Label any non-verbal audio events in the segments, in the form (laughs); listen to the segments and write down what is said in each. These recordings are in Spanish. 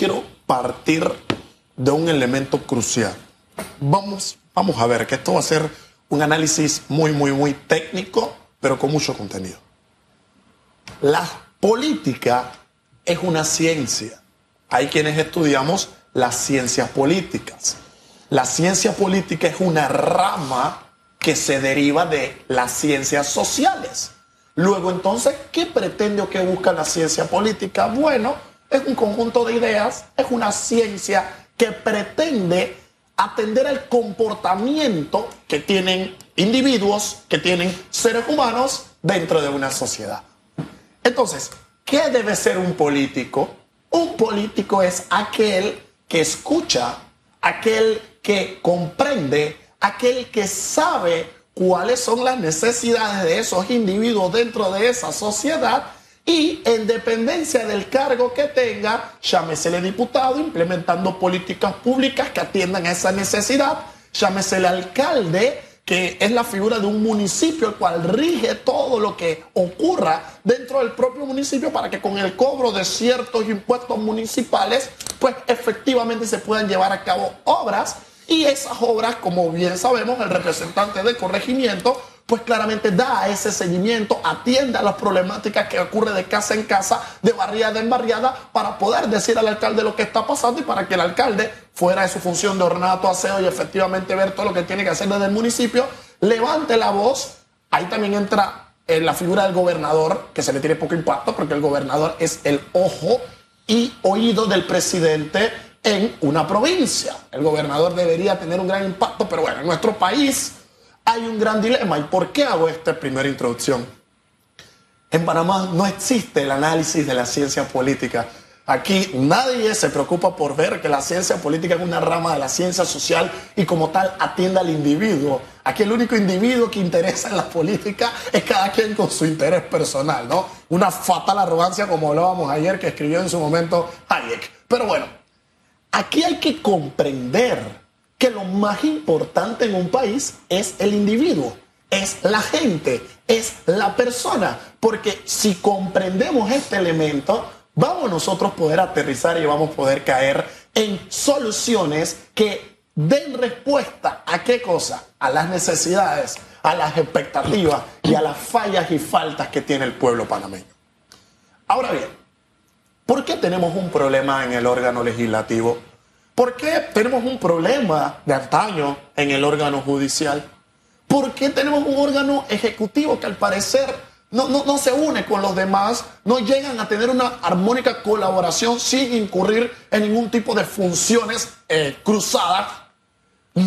quiero partir de un elemento crucial. Vamos, vamos a ver que esto va a ser un análisis muy, muy, muy técnico, pero con mucho contenido. La política es una ciencia. Hay quienes estudiamos las ciencias políticas. La ciencia política es una rama que se deriva de las ciencias sociales. Luego entonces, ¿qué pretende o qué busca la ciencia política? Bueno, es un conjunto de ideas, es una ciencia que pretende atender al comportamiento que tienen individuos, que tienen seres humanos dentro de una sociedad. Entonces, ¿qué debe ser un político? Un político es aquel que escucha, aquel que comprende, aquel que sabe cuáles son las necesidades de esos individuos dentro de esa sociedad y en dependencia del cargo que tenga, llámesele diputado, implementando políticas públicas que atiendan a esa necesidad, llámesele alcalde, que es la figura de un municipio, el cual rige todo lo que ocurra dentro del propio municipio para que con el cobro de ciertos impuestos municipales, pues efectivamente se puedan llevar a cabo obras. Y esas obras, como bien sabemos, el representante de corregimiento pues claramente da ese seguimiento, atiende a las problemáticas que ocurre de casa en casa, de barriada en barriada, para poder decir al alcalde lo que está pasando y para que el alcalde, fuera de su función de ornato, aseo y efectivamente ver todo lo que tiene que hacer desde el municipio, levante la voz. Ahí también entra en la figura del gobernador, que se le tiene poco impacto, porque el gobernador es el ojo y oído del presidente en una provincia. El gobernador debería tener un gran impacto, pero bueno, en nuestro país hay un gran dilema. ¿Y por qué hago esta primera introducción? En Panamá no existe el análisis de la ciencia política. Aquí nadie se preocupa por ver que la ciencia política es una rama de la ciencia social y como tal atiende al individuo. Aquí el único individuo que interesa en la política es cada quien con su interés personal, ¿no? Una fatal arrogancia como hablábamos ayer que escribió en su momento Hayek. Pero bueno, aquí hay que comprender que lo más importante en un país es el individuo, es la gente, es la persona. Porque si comprendemos este elemento, vamos nosotros poder aterrizar y vamos a poder caer en soluciones que den respuesta a qué cosa? A las necesidades, a las expectativas y a las fallas y faltas que tiene el pueblo panameño. Ahora bien, ¿por qué tenemos un problema en el órgano legislativo? ¿Por qué tenemos un problema de antaño en el órgano judicial? ¿Por qué tenemos un órgano ejecutivo que al parecer no, no, se une con los demás, no llegan a tener una armónica colaboración sin incurrir en ningún tipo de funciones eh, cruzadas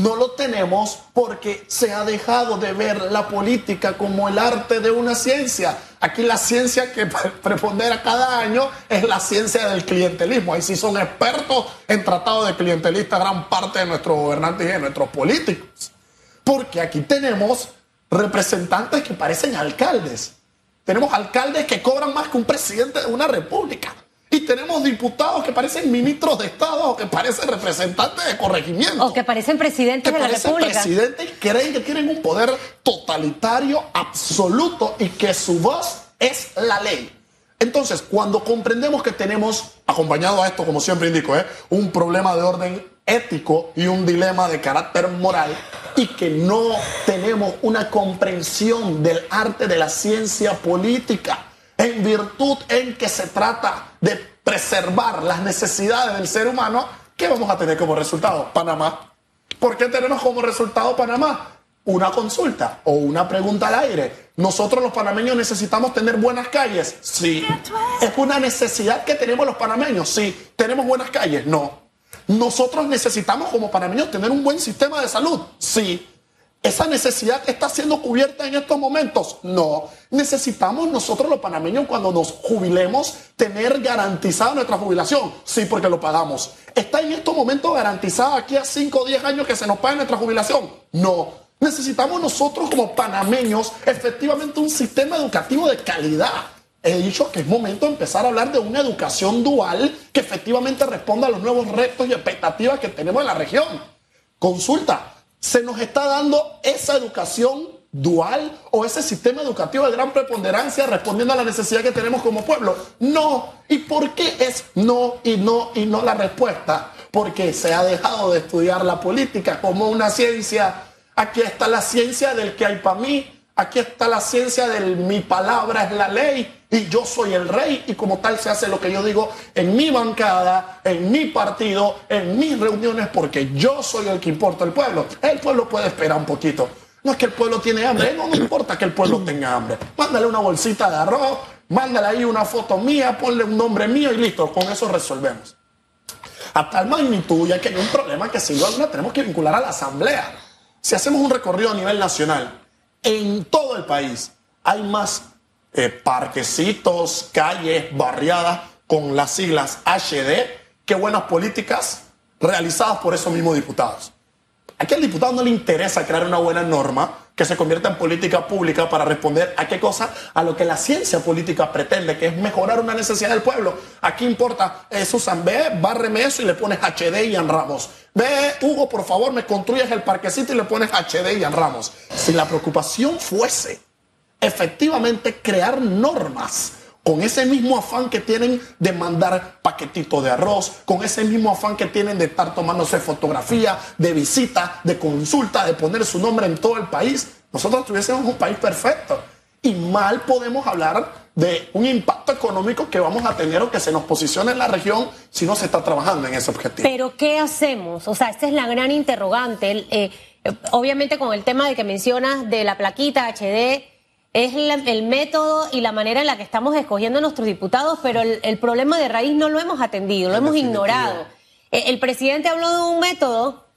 no lo tenemos porque se ha dejado de ver la política como el arte de una ciencia. Aquí la ciencia que (laughs) prepondera cada año es la ciencia del clientelismo. Ahí sí son expertos en tratado de clientelista gran parte de nuestros gobernantes y de nuestros políticos. Porque aquí tenemos representantes que parecen alcaldes. Tenemos alcaldes que cobran más que un presidente de una república. Y tenemos diputados que parecen ministros de Estado o que parecen representantes de corregimiento. O que parecen presidentes de la República. presidentes y creen que tienen un poder totalitario absoluto y que su voz es la ley. Entonces, cuando comprendemos que tenemos, acompañado a esto, como siempre indico, ¿eh? un problema de orden ético y un dilema de carácter moral, y que no tenemos una comprensión del arte de la ciencia política, en virtud en que se trata de preservar las necesidades del ser humano, ¿qué vamos a tener como resultado? Panamá. ¿Por qué tenemos como resultado Panamá? Una consulta o una pregunta al aire. ¿Nosotros los panameños necesitamos tener buenas calles? Sí. ¿Es una necesidad que tenemos los panameños? Sí. ¿Tenemos buenas calles? No. ¿Nosotros necesitamos como panameños tener un buen sistema de salud? Sí. ¿Esa necesidad está siendo cubierta en estos momentos? No. Necesitamos nosotros los panameños cuando nos jubilemos tener garantizada nuestra jubilación. Sí, porque lo pagamos. ¿Está en estos momentos garantizada aquí a 5 o 10 años que se nos pague nuestra jubilación? No. Necesitamos nosotros como panameños efectivamente un sistema educativo de calidad. He dicho que es momento de empezar a hablar de una educación dual que efectivamente responda a los nuevos retos y expectativas que tenemos en la región. Consulta, se nos está dando esa educación dual o ese sistema educativo de gran preponderancia respondiendo a la necesidad que tenemos como pueblo? No. ¿Y por qué es no y no y no la respuesta? Porque se ha dejado de estudiar la política como una ciencia. Aquí está la ciencia del que hay para mí. Aquí está la ciencia del mi palabra es la ley y yo soy el rey y como tal se hace lo que yo digo en mi bancada, en mi partido, en mis reuniones porque yo soy el que importa el pueblo. El pueblo puede esperar un poquito. No es que el pueblo tiene hambre, no, no importa que el pueblo tenga hambre. Mándale una bolsita de arroz, mándale ahí una foto mía, ponle un nombre mío y listo, con eso resolvemos. A tal magnitud, ya que hay un problema que sin duda tenemos que vincular a la asamblea. Si hacemos un recorrido a nivel nacional, en todo el país hay más eh, parquecitos, calles, barriadas con las siglas HD que buenas políticas realizadas por esos mismos diputados. Aquí al diputado no le interesa crear una buena norma que se convierta en política pública para responder a qué cosa, a lo que la ciencia política pretende, que es mejorar una necesidad del pueblo. Aquí importa, eh, Susan, ve, bárreme eso y le pones HD y Ramos. Ve, Hugo, por favor, me construyes el parquecito y le pones HD y Ramos. Si la preocupación fuese efectivamente crear normas con ese mismo afán que tienen de mandar paquetitos de arroz, con ese mismo afán que tienen de estar tomándose fotografía, de visita, de consulta, de poner su nombre en todo el país, nosotros tuviésemos un país perfecto. Y mal podemos hablar de un impacto económico que vamos a tener o que se nos posicione en la región si no se está trabajando en ese objetivo. Pero ¿qué hacemos? O sea, esta es la gran interrogante. Eh, obviamente con el tema de que mencionas de la plaquita HD, es el método y la manera en la que estamos escogiendo a nuestros diputados, pero el, problema de raíz no lo hemos atendido, lo hemos ignorado. El, el presidente habló de un método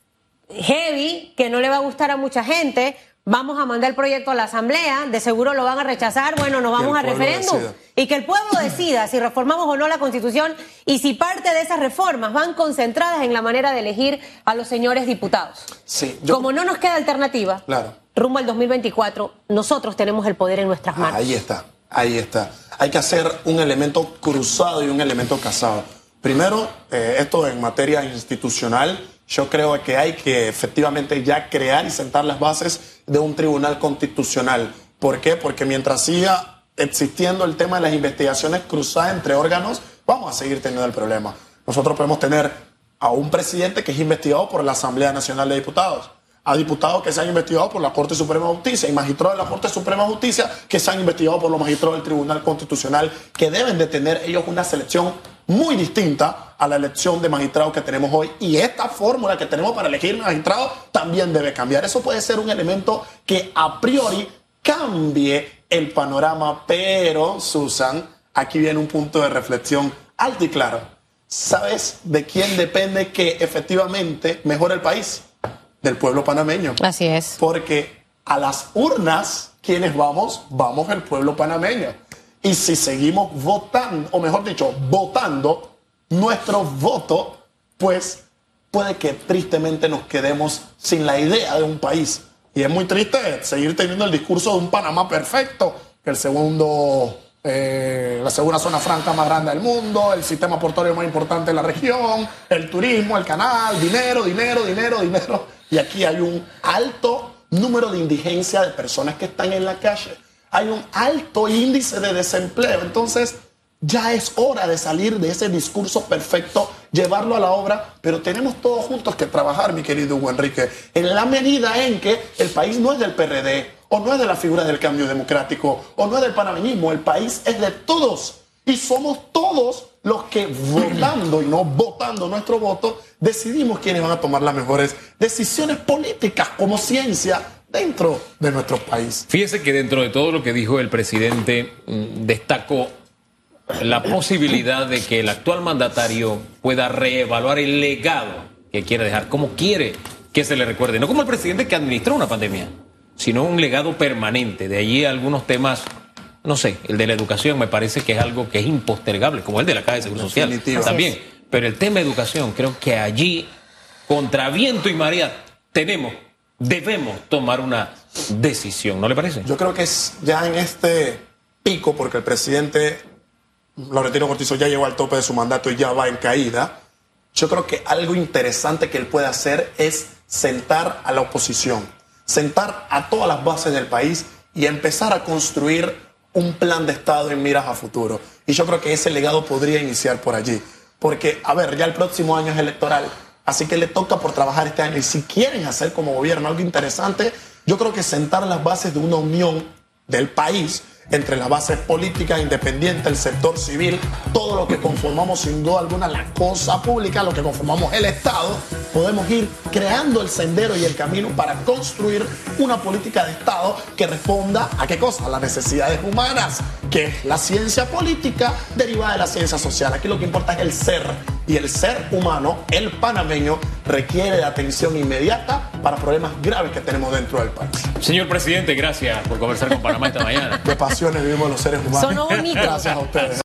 heavy que no le va a gustar a mucha gente. Vamos a mandar el proyecto a la Asamblea, de seguro lo van a rechazar, bueno, nos vamos a referéndum. Y que el pueblo decida si reformamos o no la Constitución y si parte de esas reformas van concentradas en la manera de elegir a los señores diputados. Sí, Como no nos queda alternativa. Claro rumbo al 2024, nosotros tenemos el poder en nuestras manos. Ahí está, ahí está. Hay que hacer un elemento cruzado y un elemento casado. Primero, eh, esto en materia institucional, yo creo que hay que efectivamente ya crear y sentar las bases de un tribunal constitucional. ¿Por qué? Porque mientras siga existiendo el tema de las investigaciones cruzadas entre órganos, vamos a seguir teniendo el problema. Nosotros podemos tener a un presidente que es investigado por la Asamblea Nacional de Diputados a diputados que se han investigado por la Corte Suprema de Justicia y magistrados de la Corte Suprema de Justicia que se han investigado por los magistrados del Tribunal Constitucional, que deben de tener ellos una selección muy distinta a la elección de magistrados que tenemos hoy. Y esta fórmula que tenemos para elegir magistrados también debe cambiar. Eso puede ser un elemento que a priori cambie el panorama, pero, Susan, aquí viene un punto de reflexión alto y claro. ¿Sabes de quién depende que efectivamente mejore el país? Del pueblo panameño. Así es. Porque a las urnas, quienes vamos? Vamos el pueblo panameño. Y si seguimos votando, o mejor dicho, votando nuestro voto, pues puede que tristemente nos quedemos sin la idea de un país. Y es muy triste seguir teniendo el discurso de un Panamá perfecto, que el segundo, eh, la segunda zona franca más grande del mundo, el sistema portuario más importante de la región, el turismo, el canal, dinero, dinero, dinero, dinero. Y aquí hay un alto número de indigencia de personas que están en la calle. Hay un alto índice de desempleo. Entonces, ya es hora de salir de ese discurso perfecto, llevarlo a la obra, pero tenemos todos juntos que trabajar, mi querido Hugo Enrique, en la medida en que el país no es del PRD, o no es de la figura del cambio democrático, o no es del panameñismo, el país es de todos. Y somos todos los que votando y no votando nuestro voto, decidimos quiénes van a tomar las mejores decisiones políticas como ciencia dentro de nuestro país. Fíjese que dentro de todo lo que dijo el presidente, mm, destacó la posibilidad de que el actual mandatario pueda reevaluar el legado que quiere dejar, como quiere que se le recuerde, no como el presidente que administró una pandemia, sino un legado permanente. De allí algunos temas no sé, el de la educación me parece que es algo que es impostergable, como el de la Caja de Seguro Social también. Pero el tema de educación, creo que allí, contra viento y marea, tenemos, debemos tomar una decisión, ¿no le parece? Yo creo que es ya en este pico, porque el presidente Laurentino Cortizo ya llegó al tope de su mandato y ya va en caída. Yo creo que algo interesante que él puede hacer es sentar a la oposición sentar a todas las bases del país y empezar a construir un plan de Estado en miras a futuro. Y yo creo que ese legado podría iniciar por allí. Porque, a ver, ya el próximo año es electoral, así que le toca por trabajar este año. Y si quieren hacer como gobierno algo interesante, yo creo que sentar las bases de una unión del país entre las bases políticas independientes, el sector civil, todo lo que conformamos sin duda alguna la cosa pública, lo que conformamos el Estado, podemos ir creando el sendero y el camino para construir una política de Estado que responda a qué cosa, a las necesidades humanas, que es la ciencia política derivada de la ciencia social. Aquí lo que importa es el ser y el ser humano, el panameño, requiere de atención inmediata para problemas graves que tenemos dentro del país. Señor presidente, gracias por conversar con Panamá esta mañana. Qué pasiones vivimos los seres humanos. Son (laughs) bonitos. Gracias a ustedes.